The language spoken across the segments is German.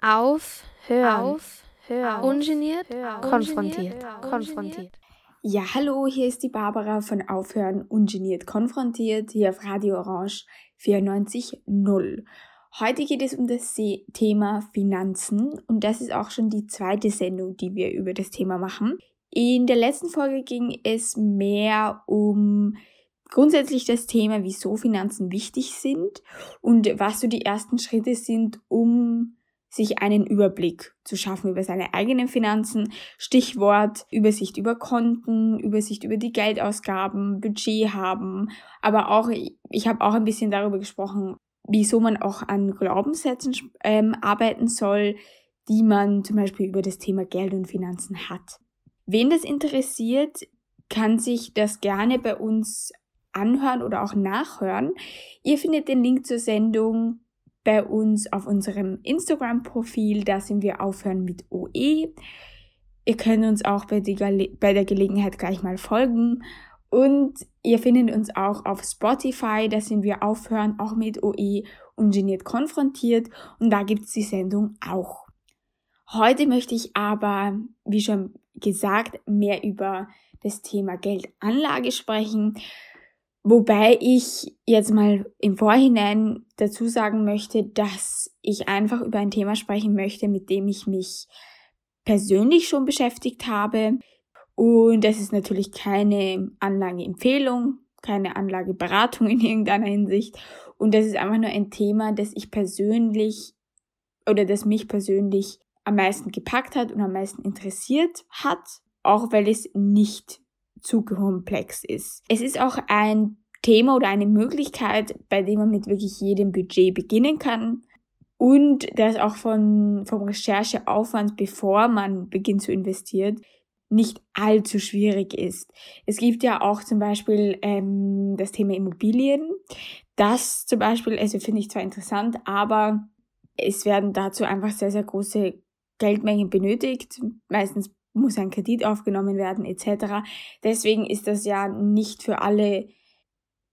Auf, hören, auf, hören, ungeniert, hören, konfrontiert, konfrontiert. Ja, hallo, hier ist die Barbara von Aufhören ungeniert konfrontiert hier auf Radio Orange 94.0. Heute geht es um das Thema Finanzen und das ist auch schon die zweite Sendung, die wir über das Thema machen. In der letzten Folge ging es mehr um grundsätzlich das Thema, wieso Finanzen wichtig sind und was so die ersten Schritte sind, um sich einen Überblick zu schaffen über seine eigenen Finanzen. Stichwort Übersicht über Konten, Übersicht über die Geldausgaben, Budget haben. Aber auch, ich habe auch ein bisschen darüber gesprochen, wieso man auch an Glaubenssätzen ähm, arbeiten soll, die man zum Beispiel über das Thema Geld und Finanzen hat. Wen das interessiert, kann sich das gerne bei uns anhören oder auch nachhören. Ihr findet den Link zur Sendung bei uns auf unserem Instagram-Profil. Da sind wir aufhören mit OE. Ihr könnt uns auch bei, bei der Gelegenheit gleich mal folgen. Und ihr findet uns auch auf Spotify, da sind wir aufhören, auch mit OE ungeniert konfrontiert. Und da gibt es die Sendung auch. Heute möchte ich aber, wie schon gesagt, mehr über das Thema Geldanlage sprechen. Wobei ich jetzt mal im Vorhinein dazu sagen möchte, dass ich einfach über ein Thema sprechen möchte, mit dem ich mich persönlich schon beschäftigt habe. Und das ist natürlich keine Anlageempfehlung, keine Anlageberatung in irgendeiner Hinsicht. Und das ist einfach nur ein Thema, das ich persönlich oder das mich persönlich am meisten gepackt hat und am meisten interessiert hat, auch weil es nicht zu komplex ist. Es ist auch ein Thema oder eine Möglichkeit, bei dem man mit wirklich jedem Budget beginnen kann und das auch von, vom Rechercheaufwand, bevor man beginnt zu investieren, nicht allzu schwierig ist. Es gibt ja auch zum Beispiel ähm, das Thema Immobilien. Das zum Beispiel, also finde ich zwar interessant, aber es werden dazu einfach sehr, sehr große Geldmengen benötigt. Meistens muss ein Kredit aufgenommen werden etc. Deswegen ist das ja nicht für alle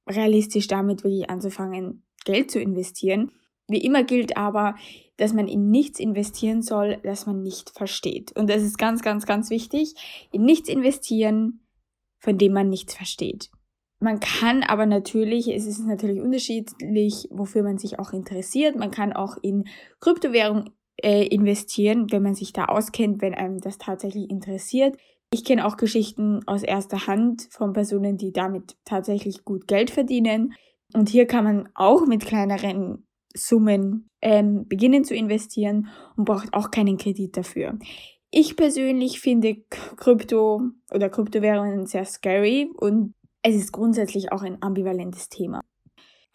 realistisch damit wirklich anzufangen, Geld zu investieren. Wie immer gilt aber, dass man in nichts investieren soll, das man nicht versteht. Und das ist ganz, ganz, ganz wichtig. In nichts investieren, von dem man nichts versteht. Man kann aber natürlich, es ist natürlich unterschiedlich, wofür man sich auch interessiert. Man kann auch in Kryptowährung äh, investieren, wenn man sich da auskennt, wenn einem das tatsächlich interessiert. Ich kenne auch Geschichten aus erster Hand von Personen, die damit tatsächlich gut Geld verdienen. Und hier kann man auch mit kleineren Summen ähm, beginnen zu investieren und braucht auch keinen Kredit dafür. Ich persönlich finde Krypto oder Kryptowährungen sehr scary und es ist grundsätzlich auch ein ambivalentes Thema.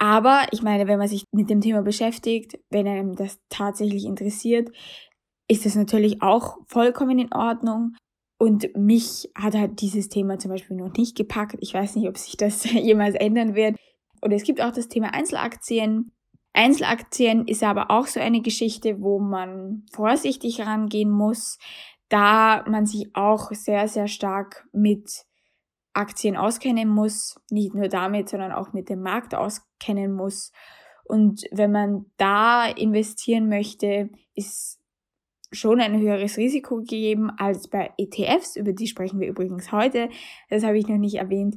Aber ich meine, wenn man sich mit dem Thema beschäftigt, wenn einem das tatsächlich interessiert, ist das natürlich auch vollkommen in Ordnung. Und mich hat halt dieses Thema zum Beispiel noch nicht gepackt. Ich weiß nicht, ob sich das jemals ändern wird. Oder es gibt auch das Thema Einzelaktien. Einzelaktien ist aber auch so eine Geschichte, wo man vorsichtig rangehen muss, da man sich auch sehr, sehr stark mit Aktien auskennen muss. Nicht nur damit, sondern auch mit dem Markt auskennen muss. Und wenn man da investieren möchte, ist schon ein höheres Risiko gegeben als bei ETFs, über die sprechen wir übrigens heute. Das habe ich noch nicht erwähnt.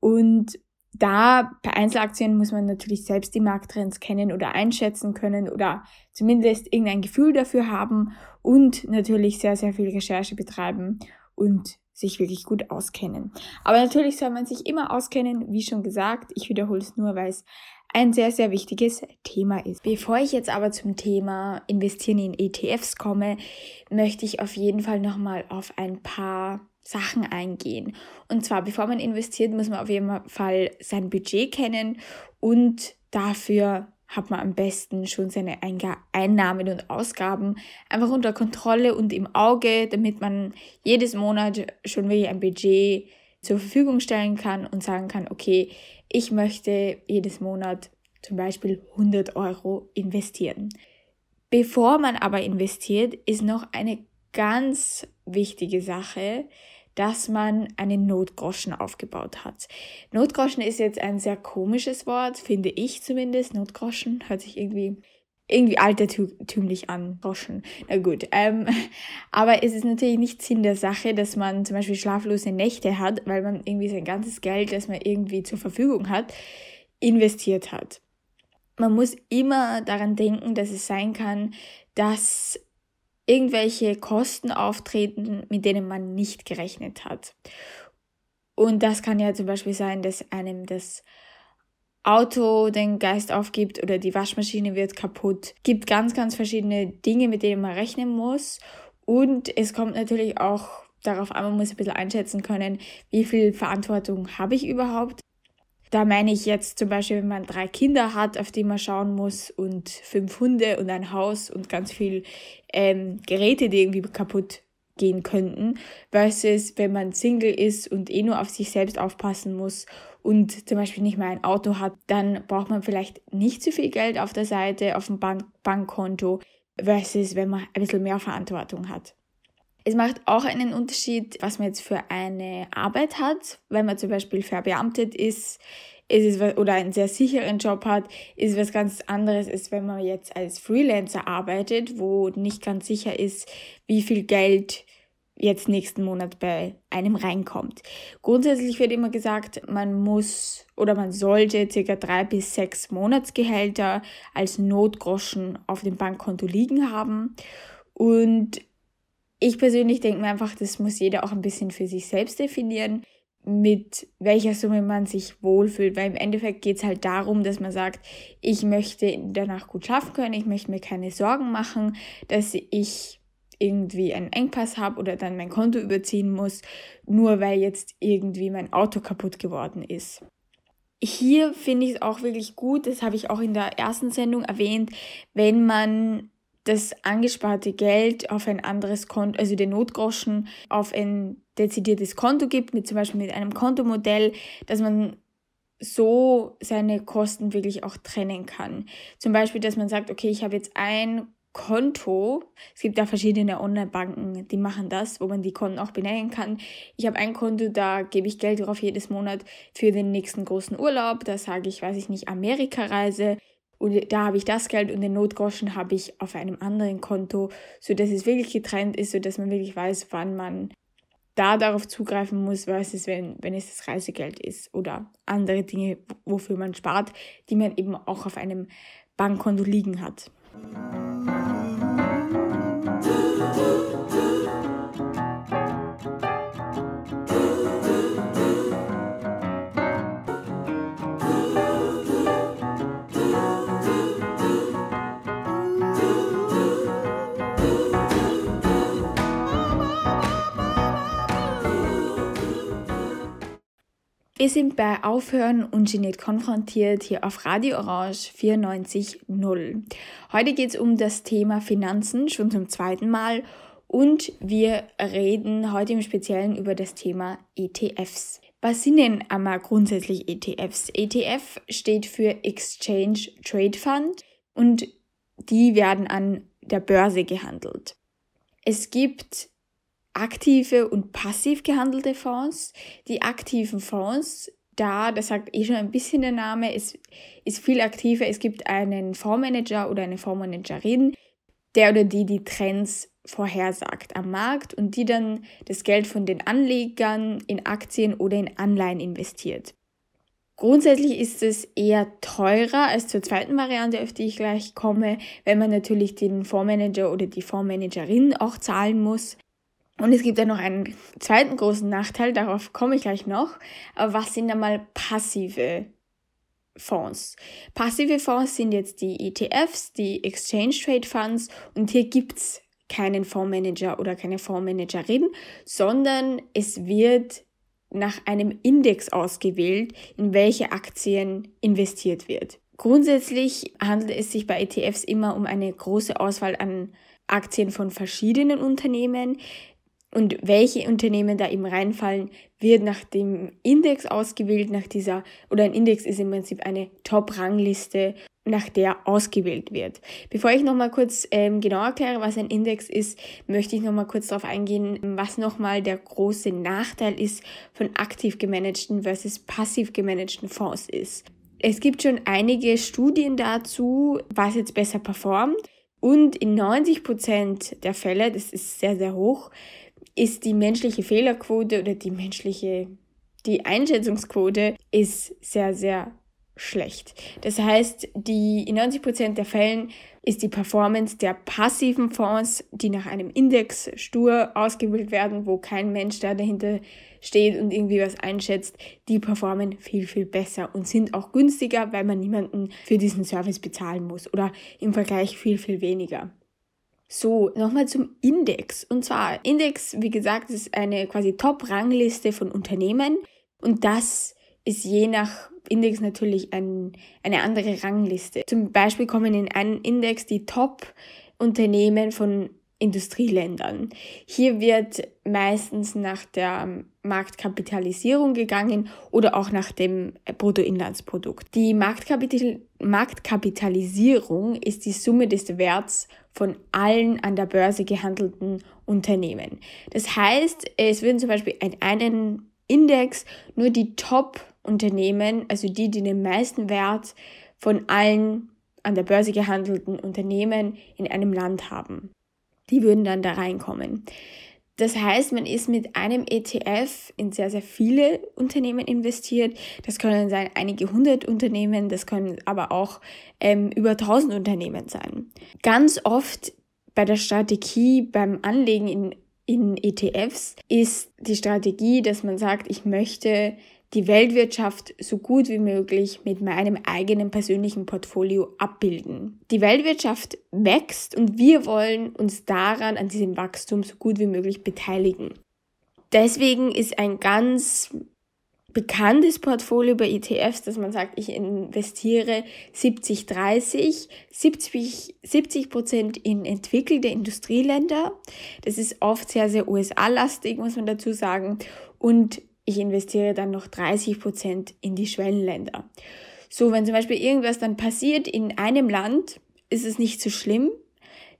Und da bei Einzelaktien muss man natürlich selbst die Markttrends kennen oder einschätzen können oder zumindest irgendein Gefühl dafür haben und natürlich sehr, sehr viel Recherche betreiben und sich wirklich gut auskennen. Aber natürlich soll man sich immer auskennen, wie schon gesagt. Ich wiederhole es nur, weil es ein sehr, sehr wichtiges Thema ist. Bevor ich jetzt aber zum Thema Investieren in ETFs komme, möchte ich auf jeden Fall nochmal auf ein paar Sachen eingehen. Und zwar, bevor man investiert, muss man auf jeden Fall sein Budget kennen und dafür hat man am besten schon seine Einnahmen und Ausgaben einfach unter Kontrolle und im Auge, damit man jedes Monat schon wirklich ein Budget zur Verfügung stellen kann und sagen kann, okay, ich möchte jedes Monat zum Beispiel 100 Euro investieren. Bevor man aber investiert, ist noch eine ganz wichtige Sache, dass man einen Notgroschen aufgebaut hat. Notgroschen ist jetzt ein sehr komisches Wort, finde ich zumindest. Notgroschen hört sich irgendwie irgendwie altertümlich an, Groschen. Na gut, ähm, aber es ist natürlich nicht Sinn der Sache, dass man zum Beispiel schlaflose Nächte hat, weil man irgendwie sein ganzes Geld, das man irgendwie zur Verfügung hat, investiert hat. Man muss immer daran denken, dass es sein kann, dass irgendwelche Kosten auftreten, mit denen man nicht gerechnet hat. Und das kann ja zum Beispiel sein, dass einem das Auto den Geist aufgibt oder die Waschmaschine wird kaputt. Gibt ganz, ganz verschiedene Dinge, mit denen man rechnen muss. Und es kommt natürlich auch darauf an, man muss ein bisschen einschätzen können, wie viel Verantwortung habe ich überhaupt. Da meine ich jetzt zum Beispiel, wenn man drei Kinder hat, auf die man schauen muss und fünf Hunde und ein Haus und ganz viel ähm, Geräte, die irgendwie kaputt gehen könnten, versus wenn man Single ist und eh nur auf sich selbst aufpassen muss und zum Beispiel nicht mehr ein Auto hat, dann braucht man vielleicht nicht so viel Geld auf der Seite, auf dem Bank Bankkonto, versus wenn man ein bisschen mehr Verantwortung hat. Es macht auch einen Unterschied, was man jetzt für eine Arbeit hat. Wenn man zum Beispiel verbeamtet ist, ist es oder einen sehr sicheren Job hat, ist es was ganz anderes, als wenn man jetzt als Freelancer arbeitet, wo nicht ganz sicher ist, wie viel Geld jetzt nächsten Monat bei einem reinkommt. Grundsätzlich wird immer gesagt, man muss oder man sollte circa drei bis sechs Monatsgehälter als Notgroschen auf dem Bankkonto liegen haben. Und ich persönlich denke mir einfach, das muss jeder auch ein bisschen für sich selbst definieren, mit welcher Summe man sich wohlfühlt, weil im Endeffekt geht es halt darum, dass man sagt, ich möchte danach gut schlafen können, ich möchte mir keine Sorgen machen, dass ich irgendwie einen Engpass habe oder dann mein Konto überziehen muss, nur weil jetzt irgendwie mein Auto kaputt geworden ist. Hier finde ich es auch wirklich gut, das habe ich auch in der ersten Sendung erwähnt, wenn man das angesparte Geld auf ein anderes Konto, also den Notgroschen auf ein dezidiertes Konto gibt, mit zum Beispiel mit einem Kontomodell, dass man so seine Kosten wirklich auch trennen kann. Zum Beispiel, dass man sagt, okay, ich habe jetzt ein Konto. Es gibt ja verschiedene Online-Banken, die machen das, wo man die Konten auch benennen kann. Ich habe ein Konto, da gebe ich Geld drauf jedes Monat für den nächsten großen Urlaub. Da sage ich, weiß ich nicht, Amerika-Reise. Und da habe ich das Geld und den Notgroschen habe ich auf einem anderen Konto, sodass es wirklich getrennt ist, sodass man wirklich weiß, wann man da darauf zugreifen muss, versus wenn, wenn es das Reisegeld ist oder andere Dinge, wofür man spart, die man eben auch auf einem Bankkonto liegen hat. Wir sind bei Aufhören ungeniert konfrontiert hier auf Radio Orange 94.0. Heute geht es um das Thema Finanzen, schon zum zweiten Mal. Und wir reden heute im Speziellen über das Thema ETFs. Was sind denn einmal grundsätzlich ETFs? ETF steht für Exchange Trade Fund und die werden an der Börse gehandelt. Es gibt aktive und passiv gehandelte Fonds. Die aktiven Fonds, da, das sagt eh schon ein bisschen der Name, ist, ist viel aktiver. Es gibt einen Fondsmanager oder eine Fondsmanagerin, der oder die die Trends vorhersagt am Markt und die dann das Geld von den Anlegern in Aktien oder in Anleihen investiert. Grundsätzlich ist es eher teurer als zur zweiten Variante, auf die ich gleich komme, wenn man natürlich den Fondsmanager oder die Fondsmanagerin auch zahlen muss. Und es gibt ja noch einen zweiten großen Nachteil, darauf komme ich gleich noch. Aber was sind einmal passive Fonds? Passive Fonds sind jetzt die ETFs, die Exchange Trade Funds und hier gibt's keinen Fondsmanager oder keine Fondsmanagerin, sondern es wird nach einem Index ausgewählt, in welche Aktien investiert wird. Grundsätzlich handelt es sich bei ETFs immer um eine große Auswahl an Aktien von verschiedenen Unternehmen. Und welche Unternehmen da eben reinfallen, wird nach dem Index ausgewählt, nach dieser, oder ein Index ist im Prinzip eine Top-Rangliste, nach der ausgewählt wird. Bevor ich nochmal kurz ähm, genau erkläre, was ein Index ist, möchte ich nochmal kurz darauf eingehen, was nochmal der große Nachteil ist von aktiv gemanagten versus passiv gemanagten Fonds ist. Es gibt schon einige Studien dazu, was jetzt besser performt. Und in 90 Prozent der Fälle, das ist sehr, sehr hoch, ist die menschliche Fehlerquote oder die menschliche, die Einschätzungsquote ist sehr, sehr schlecht. Das heißt, die, in 90 Prozent der Fällen ist die Performance der passiven Fonds, die nach einem Index stur ausgewählt werden, wo kein Mensch da dahinter steht und irgendwie was einschätzt, die performen viel, viel besser und sind auch günstiger, weil man niemanden für diesen Service bezahlen muss oder im Vergleich viel, viel weniger. So, nochmal zum Index. Und zwar, Index, wie gesagt, ist eine quasi Top-Rangliste von Unternehmen und das ist je nach Index natürlich ein, eine andere Rangliste. Zum Beispiel kommen in einen Index die Top-Unternehmen von Industrieländern. Hier wird meistens nach der Marktkapitalisierung gegangen oder auch nach dem Bruttoinlandsprodukt. Die Marktkapital Marktkapitalisierung ist die Summe des Werts von allen an der Börse gehandelten Unternehmen. Das heißt, es würden zum Beispiel in einen Index nur die Top-Unternehmen, also die, die den meisten Wert von allen an der Börse gehandelten Unternehmen in einem Land haben die würden dann da reinkommen. Das heißt, man ist mit einem ETF in sehr, sehr viele Unternehmen investiert. Das können sein einige hundert Unternehmen, das können aber auch ähm, über tausend Unternehmen sein. Ganz oft bei der Strategie beim Anlegen in, in ETFs ist die Strategie, dass man sagt, ich möchte die Weltwirtschaft so gut wie möglich mit meinem eigenen persönlichen Portfolio abbilden. Die Weltwirtschaft wächst und wir wollen uns daran, an diesem Wachstum so gut wie möglich beteiligen. Deswegen ist ein ganz bekanntes Portfolio bei ETFs, dass man sagt, ich investiere 70-30, 70 Prozent in entwickelte Industrieländer. Das ist oft sehr, sehr USA-lastig, muss man dazu sagen. Und ich investiere dann noch 30 Prozent in die Schwellenländer. So, wenn zum Beispiel irgendwas dann passiert in einem Land, ist es nicht so schlimm,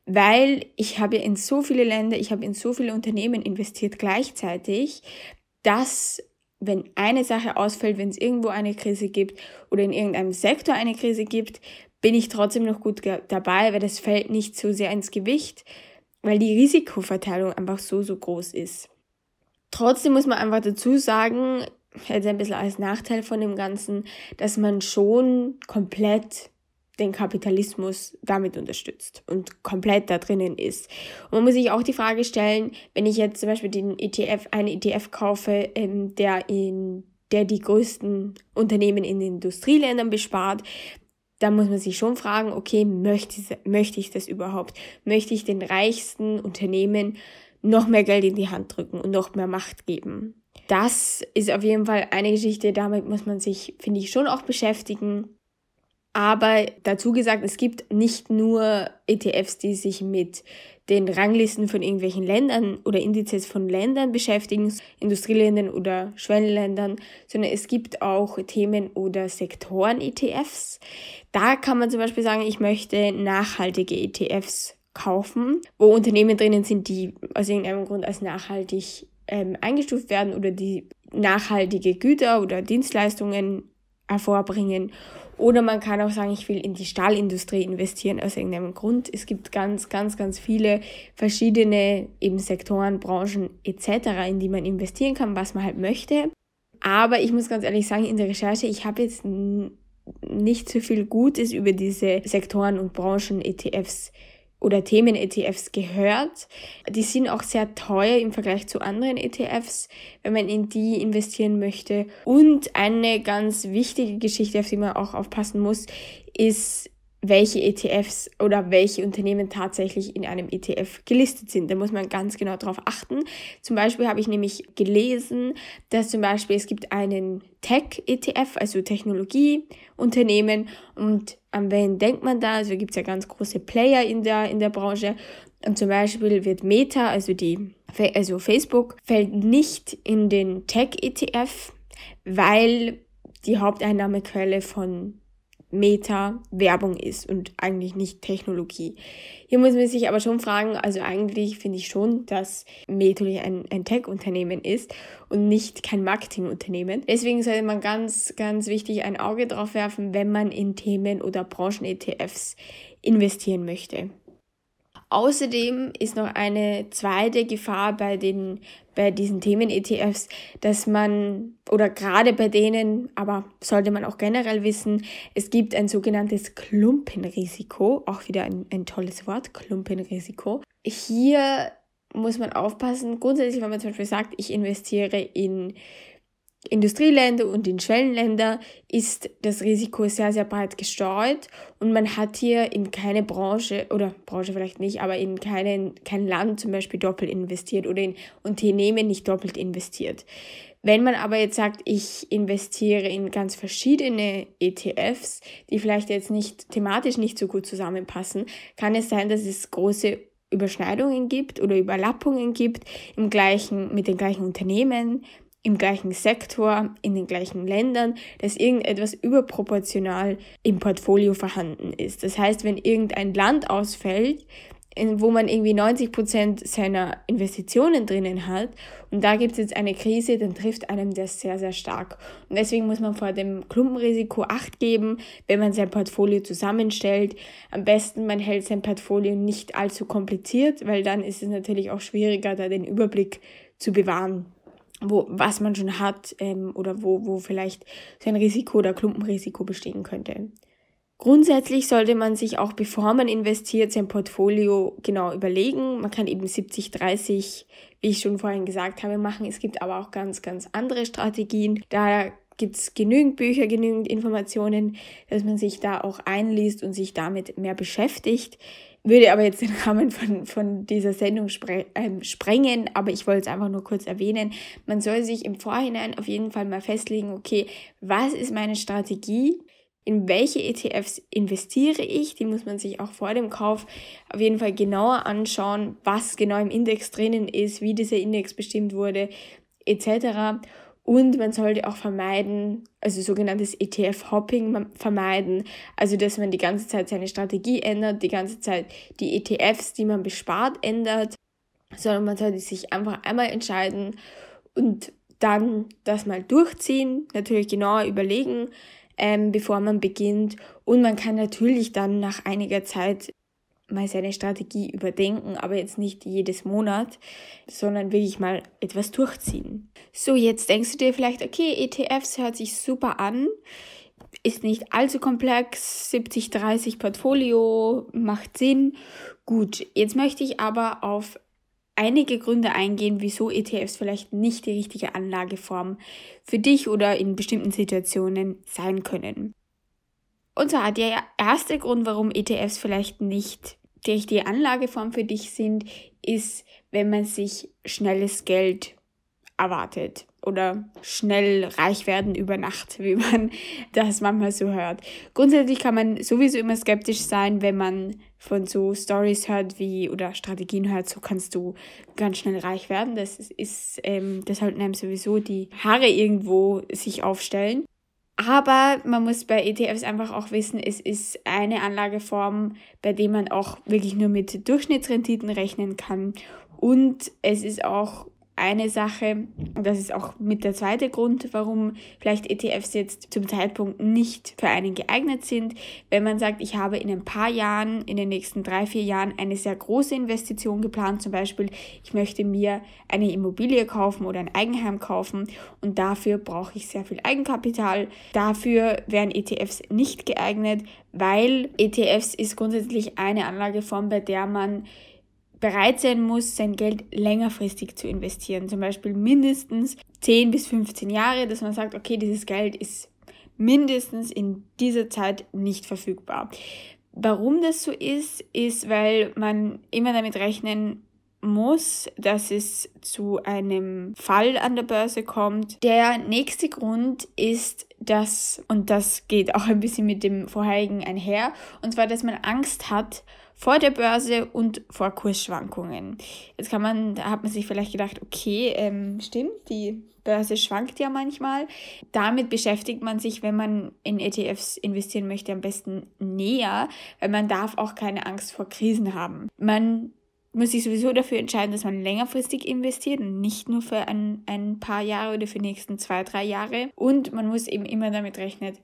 weil ich habe ja in so viele Länder, ich habe in so viele Unternehmen investiert gleichzeitig, dass wenn eine Sache ausfällt, wenn es irgendwo eine Krise gibt oder in irgendeinem Sektor eine Krise gibt, bin ich trotzdem noch gut dabei, weil das fällt nicht so sehr ins Gewicht, weil die Risikoverteilung einfach so, so groß ist. Trotzdem muss man einfach dazu sagen, jetzt ein bisschen als Nachteil von dem Ganzen, dass man schon komplett den Kapitalismus damit unterstützt und komplett da drinnen ist. Und man muss sich auch die Frage stellen, wenn ich jetzt zum Beispiel den ETF, einen ETF kaufe, ähm, der in der die größten Unternehmen in Industrieländern bespart, dann muss man sich schon fragen, okay, möchte möchte ich das überhaupt? Möchte ich den reichsten Unternehmen noch mehr Geld in die Hand drücken und noch mehr Macht geben. Das ist auf jeden Fall eine Geschichte, damit muss man sich, finde ich, schon auch beschäftigen. Aber dazu gesagt, es gibt nicht nur ETFs, die sich mit den Ranglisten von irgendwelchen Ländern oder Indizes von Ländern beschäftigen, Industrieländern oder Schwellenländern, sondern es gibt auch Themen oder Sektoren-ETFs. Da kann man zum Beispiel sagen, ich möchte nachhaltige ETFs kaufen, wo Unternehmen drinnen sind, die aus irgendeinem Grund als nachhaltig ähm, eingestuft werden oder die nachhaltige Güter oder Dienstleistungen hervorbringen. Oder man kann auch sagen, ich will in die Stahlindustrie investieren aus irgendeinem Grund. Es gibt ganz, ganz, ganz viele verschiedene eben Sektoren, Branchen etc., in die man investieren kann, was man halt möchte. Aber ich muss ganz ehrlich sagen, in der Recherche, ich habe jetzt nicht so viel Gutes über diese Sektoren und Branchen ETFs oder Themen-ETFs gehört. Die sind auch sehr teuer im Vergleich zu anderen ETFs, wenn man in die investieren möchte. Und eine ganz wichtige Geschichte, auf die man auch aufpassen muss, ist welche ETFs oder welche Unternehmen tatsächlich in einem ETF gelistet sind. Da muss man ganz genau darauf achten. Zum Beispiel habe ich nämlich gelesen, dass zum Beispiel es gibt einen Tech-ETF, also Technologieunternehmen und an wen denkt man da? Also gibt es ja ganz große Player in der, in der Branche und zum Beispiel wird Meta, also die also Facebook, fällt nicht in den Tech-ETF, weil die Haupteinnahmequelle von Meta Werbung ist und eigentlich nicht Technologie. Hier muss man sich aber schon fragen, also eigentlich finde ich schon, dass Meta ein, ein Tech-Unternehmen ist und nicht kein Marketing-Unternehmen. Deswegen sollte man ganz, ganz wichtig ein Auge drauf werfen, wenn man in Themen oder Branchen-ETFs investieren möchte. Außerdem ist noch eine zweite Gefahr bei den bei diesen Themen-ETFs, dass man, oder gerade bei denen, aber sollte man auch generell wissen, es gibt ein sogenanntes Klumpenrisiko, auch wieder ein, ein tolles Wort, Klumpenrisiko. Hier muss man aufpassen, grundsätzlich, wenn man zum Beispiel sagt, ich investiere in Industrieländer und in Schwellenländer ist das Risiko sehr, sehr breit gestreut und man hat hier in keine Branche oder Branche vielleicht nicht, aber in keinen, kein Land zum Beispiel doppelt investiert oder in Unternehmen nicht doppelt investiert. Wenn man aber jetzt sagt, ich investiere in ganz verschiedene ETFs, die vielleicht jetzt nicht thematisch nicht so gut zusammenpassen, kann es sein, dass es große Überschneidungen gibt oder Überlappungen gibt im gleichen, mit den gleichen Unternehmen, im gleichen Sektor, in den gleichen Ländern, dass irgendetwas überproportional im Portfolio vorhanden ist. Das heißt, wenn irgendein Land ausfällt, wo man irgendwie 90 Prozent seiner Investitionen drinnen hat und da gibt es jetzt eine Krise, dann trifft einem das sehr, sehr stark. Und deswegen muss man vor dem Klumpenrisiko Acht geben, wenn man sein Portfolio zusammenstellt. Am besten, man hält sein Portfolio nicht allzu kompliziert, weil dann ist es natürlich auch schwieriger, da den Überblick zu bewahren wo, was man schon hat ähm, oder wo, wo vielleicht so ein Risiko oder Klumpenrisiko bestehen könnte. Grundsätzlich sollte man sich auch, bevor man investiert, sein Portfolio genau überlegen. Man kann eben 70-30, wie ich schon vorhin gesagt habe, machen. Es gibt aber auch ganz, ganz andere Strategien. Da gibt es genügend Bücher, genügend Informationen, dass man sich da auch einliest und sich damit mehr beschäftigt würde aber jetzt den Rahmen von, von dieser Sendung spre ähm, sprengen, aber ich wollte es einfach nur kurz erwähnen. Man soll sich im Vorhinein auf jeden Fall mal festlegen, okay, was ist meine Strategie? In welche ETFs investiere ich? Die muss man sich auch vor dem Kauf auf jeden Fall genauer anschauen, was genau im Index drinnen ist, wie dieser Index bestimmt wurde, etc. Und man sollte auch vermeiden, also sogenanntes ETF-Hopping vermeiden, also dass man die ganze Zeit seine Strategie ändert, die ganze Zeit die ETFs, die man bespart, ändert, sondern man sollte sich einfach einmal entscheiden und dann das mal durchziehen, natürlich genauer überlegen, ähm, bevor man beginnt. Und man kann natürlich dann nach einiger Zeit mal seine Strategie überdenken, aber jetzt nicht jedes Monat, sondern wirklich mal etwas durchziehen. So, jetzt denkst du dir vielleicht, okay, ETFs hört sich super an, ist nicht allzu komplex, 70-30 Portfolio macht Sinn. Gut, jetzt möchte ich aber auf einige Gründe eingehen, wieso ETFs vielleicht nicht die richtige Anlageform für dich oder in bestimmten Situationen sein können. Und zwar der erste Grund, warum ETFs vielleicht nicht die richtige Anlageform für dich sind, ist, wenn man sich schnelles Geld erwartet oder schnell reich werden über Nacht, wie man das manchmal so hört. Grundsätzlich kann man sowieso immer skeptisch sein, wenn man von so Stories hört wie oder Strategien hört, so kannst du ganz schnell reich werden. Das ist, ähm, das sollten einem sowieso die Haare irgendwo sich aufstellen. Aber man muss bei ETFs einfach auch wissen, es ist eine Anlageform, bei der man auch wirklich nur mit Durchschnittsrenditen rechnen kann. Und es ist auch eine Sache, das ist auch mit der zweite Grund, warum vielleicht ETFs jetzt zum Zeitpunkt nicht für einen geeignet sind. Wenn man sagt, ich habe in ein paar Jahren, in den nächsten drei, vier Jahren eine sehr große Investition geplant, zum Beispiel, ich möchte mir eine Immobilie kaufen oder ein Eigenheim kaufen und dafür brauche ich sehr viel Eigenkapital. Dafür wären ETFs nicht geeignet, weil ETFs ist grundsätzlich eine Anlageform, bei der man bereit sein muss, sein Geld längerfristig zu investieren. Zum Beispiel mindestens 10 bis 15 Jahre, dass man sagt, okay, dieses Geld ist mindestens in dieser Zeit nicht verfügbar. Warum das so ist, ist, weil man immer damit rechnen muss, dass es zu einem Fall an der Börse kommt. Der nächste Grund ist, dass, und das geht auch ein bisschen mit dem vorherigen einher, und zwar, dass man Angst hat vor der Börse und vor Kursschwankungen. Jetzt kann man, da hat man sich vielleicht gedacht, okay, ähm, stimmt, die Börse schwankt ja manchmal. Damit beschäftigt man sich, wenn man in ETFs investieren möchte, am besten näher, weil man darf auch keine Angst vor Krisen haben. Man muss sich sowieso dafür entscheiden, dass man längerfristig investiert und nicht nur für ein, ein paar Jahre oder für die nächsten zwei, drei Jahre. Und man muss eben immer damit rechnen,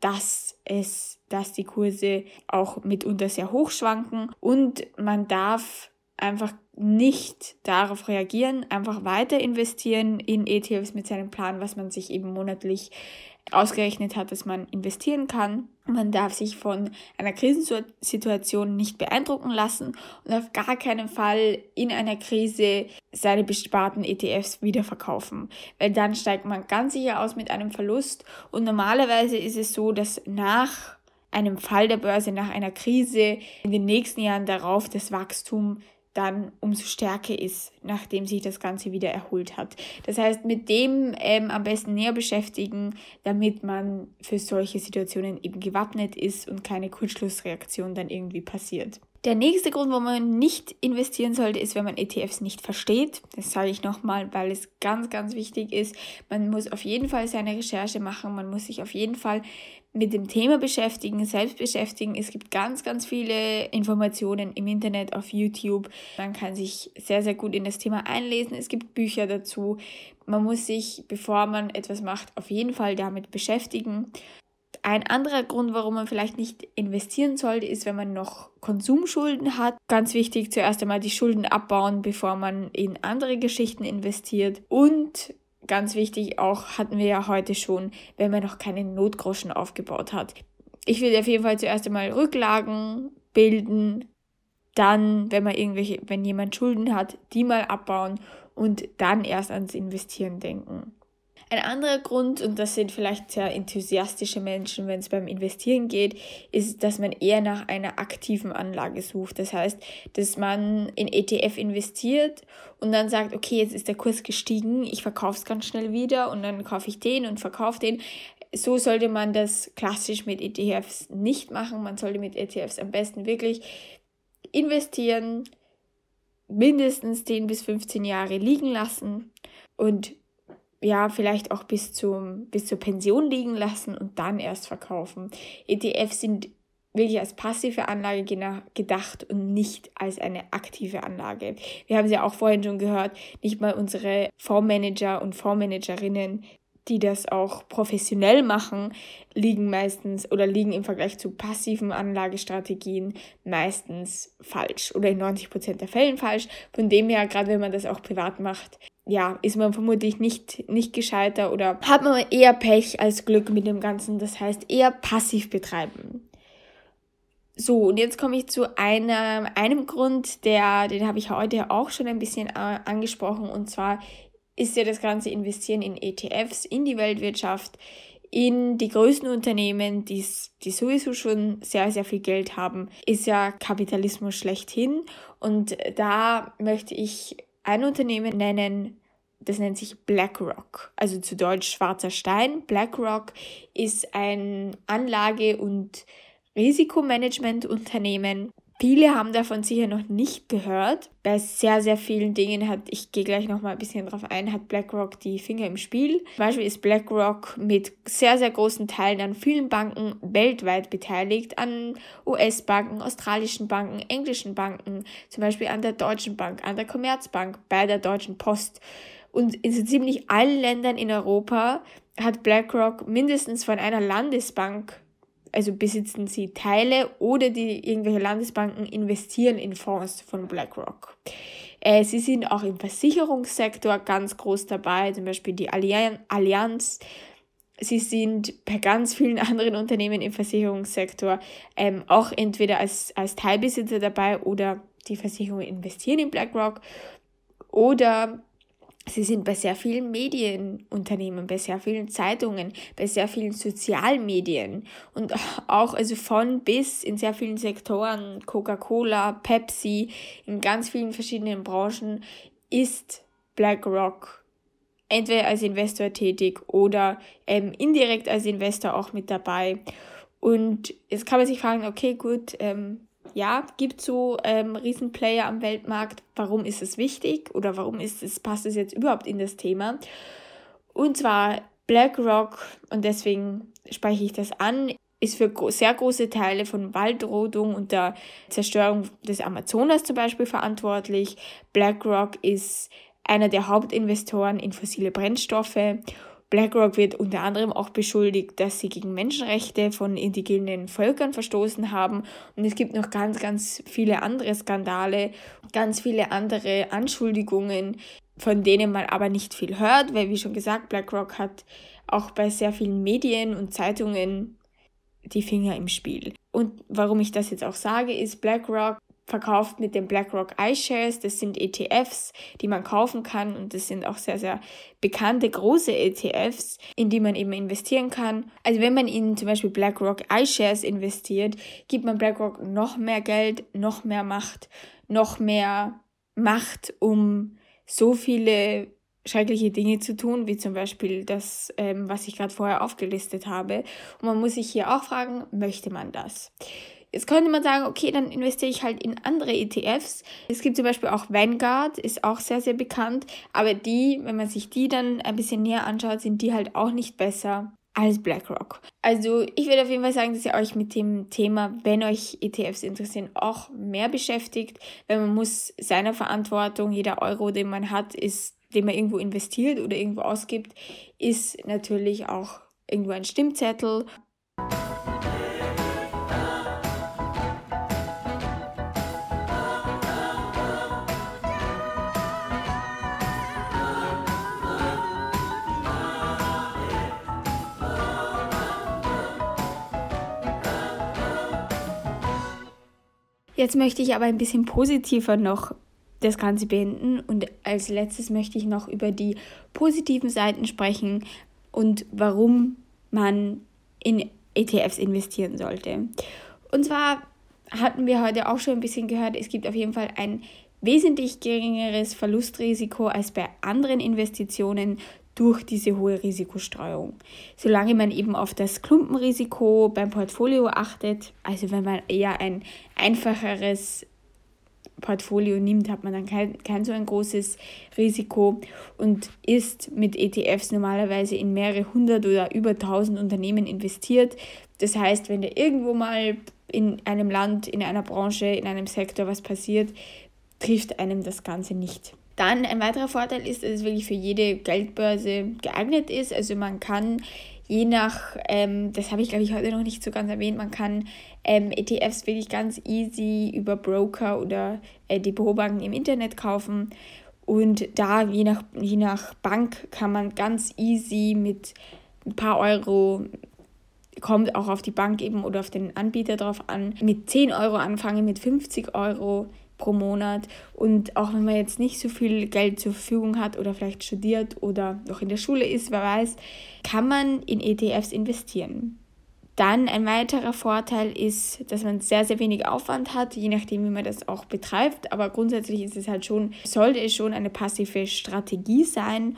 dass es, dass die Kurse auch mitunter sehr hoch schwanken und man darf einfach nicht darauf reagieren, einfach weiter investieren in ETFs mit seinem Plan, was man sich eben monatlich ausgerechnet hat, dass man investieren kann. Man darf sich von einer Krisensituation nicht beeindrucken lassen und auf gar keinen Fall in einer Krise seine besparten ETFs wieder verkaufen, weil dann steigt man ganz sicher aus mit einem Verlust und normalerweise ist es so, dass nach einem Fall der Börse, nach einer Krise in den nächsten Jahren darauf das Wachstum dann umso stärker ist, nachdem sich das Ganze wieder erholt hat. Das heißt, mit dem ähm, am besten näher beschäftigen, damit man für solche Situationen eben gewappnet ist und keine Kurzschlussreaktion dann irgendwie passiert. Der nächste Grund, wo man nicht investieren sollte, ist, wenn man ETFs nicht versteht. Das sage ich nochmal, weil es ganz, ganz wichtig ist. Man muss auf jeden Fall seine Recherche machen. Man muss sich auf jeden Fall mit dem Thema beschäftigen, selbst beschäftigen. Es gibt ganz, ganz viele Informationen im Internet, auf YouTube. Man kann sich sehr, sehr gut in das Thema einlesen. Es gibt Bücher dazu. Man muss sich, bevor man etwas macht, auf jeden Fall damit beschäftigen. Ein anderer Grund, warum man vielleicht nicht investieren sollte, ist, wenn man noch Konsumschulden hat. Ganz wichtig, zuerst einmal die Schulden abbauen, bevor man in andere Geschichten investiert. Und ganz wichtig auch, hatten wir ja heute schon, wenn man noch keinen Notgroschen aufgebaut hat. Ich würde auf jeden Fall zuerst einmal Rücklagen bilden, dann, wenn man irgendwelche, wenn jemand Schulden hat, die mal abbauen und dann erst ans Investieren denken. Ein anderer Grund, und das sind vielleicht sehr enthusiastische Menschen, wenn es beim Investieren geht, ist, dass man eher nach einer aktiven Anlage sucht. Das heißt, dass man in ETF investiert und dann sagt, okay, jetzt ist der Kurs gestiegen, ich verkaufe es ganz schnell wieder und dann kaufe ich den und verkaufe den. So sollte man das klassisch mit ETFs nicht machen. Man sollte mit ETFs am besten wirklich investieren, mindestens 10 bis 15 Jahre liegen lassen und ja, vielleicht auch bis, zum, bis zur Pension liegen lassen und dann erst verkaufen. ETFs sind wirklich als passive Anlage gedacht und nicht als eine aktive Anlage. Wir haben es ja auch vorhin schon gehört, nicht mal unsere Fondsmanager und Fondsmanagerinnen, die das auch professionell machen, liegen meistens oder liegen im Vergleich zu passiven Anlagestrategien meistens falsch oder in 90 Prozent der Fällen falsch. Von dem her, gerade wenn man das auch privat macht, ja, ist man vermutlich nicht, nicht gescheiter oder hat man eher Pech als Glück mit dem Ganzen. Das heißt, eher passiv betreiben. So, und jetzt komme ich zu einem, einem Grund, der, den habe ich heute auch schon ein bisschen äh, angesprochen, und zwar ist ja das ganze Investieren in ETFs, in die Weltwirtschaft, in die größten Unternehmen, die sowieso schon sehr, sehr viel Geld haben, ist ja Kapitalismus schlechthin. Und da möchte ich ein Unternehmen nennen, das nennt sich BlackRock, also zu Deutsch schwarzer Stein. BlackRock ist ein Anlage- und Risikomanagementunternehmen. Viele haben davon sicher noch nicht gehört. Bei sehr, sehr vielen Dingen hat, ich gehe gleich noch mal ein bisschen drauf ein, hat BlackRock die Finger im Spiel. Zum Beispiel ist BlackRock mit sehr, sehr großen Teilen an vielen Banken weltweit beteiligt, an US-Banken, australischen Banken, englischen Banken, zum Beispiel an der Deutschen Bank, an der Commerzbank, bei der Deutschen Post. Und in so ziemlich allen Ländern in Europa hat BlackRock mindestens von einer Landesbank also besitzen sie Teile oder die irgendwelche Landesbanken investieren in Fonds von BlackRock. Äh, sie sind auch im Versicherungssektor ganz groß dabei, zum Beispiel die Allianz. Sie sind bei ganz vielen anderen Unternehmen im Versicherungssektor ähm, auch entweder als, als Teilbesitzer dabei oder die Versicherungen investieren in BlackRock oder Sie sind bei sehr vielen Medienunternehmen, bei sehr vielen Zeitungen, bei sehr vielen Sozialmedien und auch also von bis in sehr vielen Sektoren, Coca-Cola, Pepsi, in ganz vielen verschiedenen Branchen ist BlackRock entweder als Investor tätig oder ähm, indirekt als Investor auch mit dabei. Und jetzt kann man sich fragen, okay, gut, ähm, ja, gibt so ähm, Riesenplayer am Weltmarkt. Warum ist es wichtig oder warum ist es, passt es jetzt überhaupt in das Thema? Und zwar BlackRock, und deswegen spreche ich das an, ist für sehr große Teile von Waldrodung und der Zerstörung des Amazonas zum Beispiel verantwortlich. BlackRock ist einer der Hauptinvestoren in fossile Brennstoffe BlackRock wird unter anderem auch beschuldigt, dass sie gegen Menschenrechte von indigenen Völkern verstoßen haben. Und es gibt noch ganz, ganz viele andere Skandale, ganz viele andere Anschuldigungen, von denen man aber nicht viel hört, weil, wie schon gesagt, BlackRock hat auch bei sehr vielen Medien und Zeitungen die Finger im Spiel. Und warum ich das jetzt auch sage, ist, BlackRock verkauft mit den BlackRock iShares. Das sind ETFs, die man kaufen kann und das sind auch sehr, sehr bekannte große ETFs, in die man eben investieren kann. Also wenn man in zum Beispiel BlackRock iShares investiert, gibt man BlackRock noch mehr Geld, noch mehr Macht, noch mehr Macht, um so viele schreckliche Dinge zu tun, wie zum Beispiel das, ähm, was ich gerade vorher aufgelistet habe. Und man muss sich hier auch fragen, möchte man das? Jetzt könnte man sagen, okay, dann investiere ich halt in andere ETFs. Es gibt zum Beispiel auch Vanguard, ist auch sehr, sehr bekannt. Aber die, wenn man sich die dann ein bisschen näher anschaut, sind die halt auch nicht besser als BlackRock. Also ich würde auf jeden Fall sagen, dass ihr euch mit dem Thema, wenn euch ETFs interessieren, auch mehr beschäftigt, weil man muss seiner Verantwortung, jeder Euro, den man hat, ist, den man irgendwo investiert oder irgendwo ausgibt, ist natürlich auch irgendwo ein Stimmzettel. Jetzt möchte ich aber ein bisschen positiver noch das Ganze beenden und als letztes möchte ich noch über die positiven Seiten sprechen und warum man in ETFs investieren sollte. Und zwar hatten wir heute auch schon ein bisschen gehört, es gibt auf jeden Fall ein wesentlich geringeres Verlustrisiko als bei anderen Investitionen durch diese hohe Risikostreuung. Solange man eben auf das Klumpenrisiko beim Portfolio achtet, also wenn man eher ein einfacheres Portfolio nimmt, hat man dann kein, kein so ein großes Risiko und ist mit ETFs normalerweise in mehrere hundert oder über tausend Unternehmen investiert. Das heißt, wenn da irgendwo mal in einem Land, in einer Branche, in einem Sektor was passiert, trifft einem das Ganze nicht. Dann ein weiterer Vorteil ist, dass es wirklich für jede Geldbörse geeignet ist. Also man kann je nach, ähm, das habe ich glaube ich heute noch nicht so ganz erwähnt, man kann ähm, ETFs wirklich ganz easy über Broker oder äh, Depotbanken im Internet kaufen. Und da je nach, je nach Bank kann man ganz easy mit ein paar Euro kommt auch auf die Bank eben oder auf den Anbieter drauf an, mit 10 Euro anfangen, mit 50 Euro pro Monat. Und auch wenn man jetzt nicht so viel Geld zur Verfügung hat oder vielleicht studiert oder noch in der Schule ist, wer weiß, kann man in ETFs investieren. Dann ein weiterer Vorteil ist, dass man sehr, sehr wenig Aufwand hat, je nachdem, wie man das auch betreibt. Aber grundsätzlich ist es halt schon, sollte es schon eine passive Strategie sein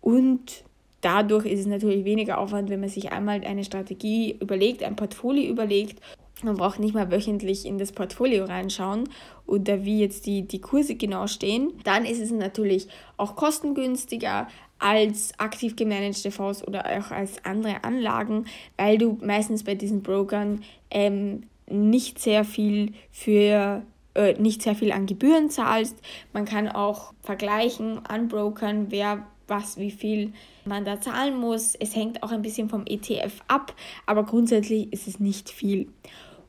und dadurch ist es natürlich weniger Aufwand, wenn man sich einmal eine Strategie überlegt, ein Portfolio überlegt man braucht nicht mal wöchentlich in das Portfolio reinschauen oder wie jetzt die, die Kurse genau stehen. Dann ist es natürlich auch kostengünstiger als aktiv gemanagte Fonds oder auch als andere Anlagen, weil du meistens bei diesen Brokern ähm, nicht sehr viel für äh, nicht sehr viel an Gebühren zahlst. Man kann auch vergleichen an Brokern, wer was, wie viel man da zahlen muss. Es hängt auch ein bisschen vom ETF ab, aber grundsätzlich ist es nicht viel.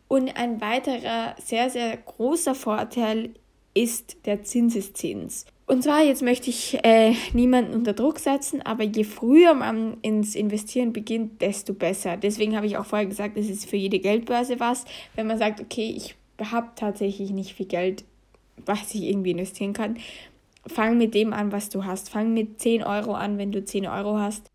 Und ein weiterer sehr, sehr großer Vorteil ist der Zinseszins. Und zwar, jetzt möchte ich äh, niemanden unter Druck setzen, aber je früher man ins Investieren beginnt, desto besser. Deswegen habe ich auch vorher gesagt, es ist für jede Geldbörse was. Wenn man sagt, okay, ich habe tatsächlich nicht viel Geld, was ich irgendwie investieren kann, fang mit dem an, was du hast. Fang mit 10 Euro an, wenn du 10 Euro hast.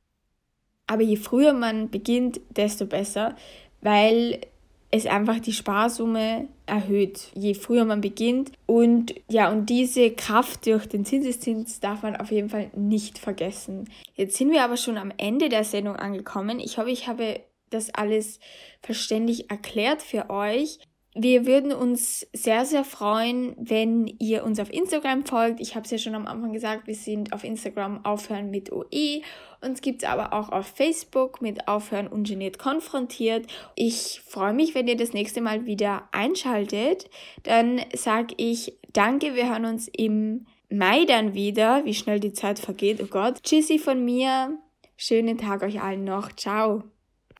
Aber je früher man beginnt, desto besser, weil es einfach die Sparsumme erhöht, je früher man beginnt. Und ja, und diese Kraft durch den Zinseszins darf man auf jeden Fall nicht vergessen. Jetzt sind wir aber schon am Ende der Sendung angekommen. Ich hoffe, ich habe das alles verständlich erklärt für euch. Wir würden uns sehr, sehr freuen, wenn ihr uns auf Instagram folgt. Ich habe es ja schon am Anfang gesagt, wir sind auf Instagram aufhören mit OE. Uns gibt es aber auch auf Facebook mit Aufhören ungeniert konfrontiert. Ich freue mich, wenn ihr das nächste Mal wieder einschaltet. Dann sage ich danke, wir hören uns im Mai dann wieder. Wie schnell die Zeit vergeht, oh Gott. Tschüssi von mir. Schönen Tag euch allen noch. Ciao.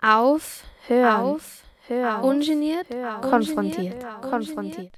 Auf, hör auf. Hör. Ungeniert, hör. konfrontiert, konfrontiert.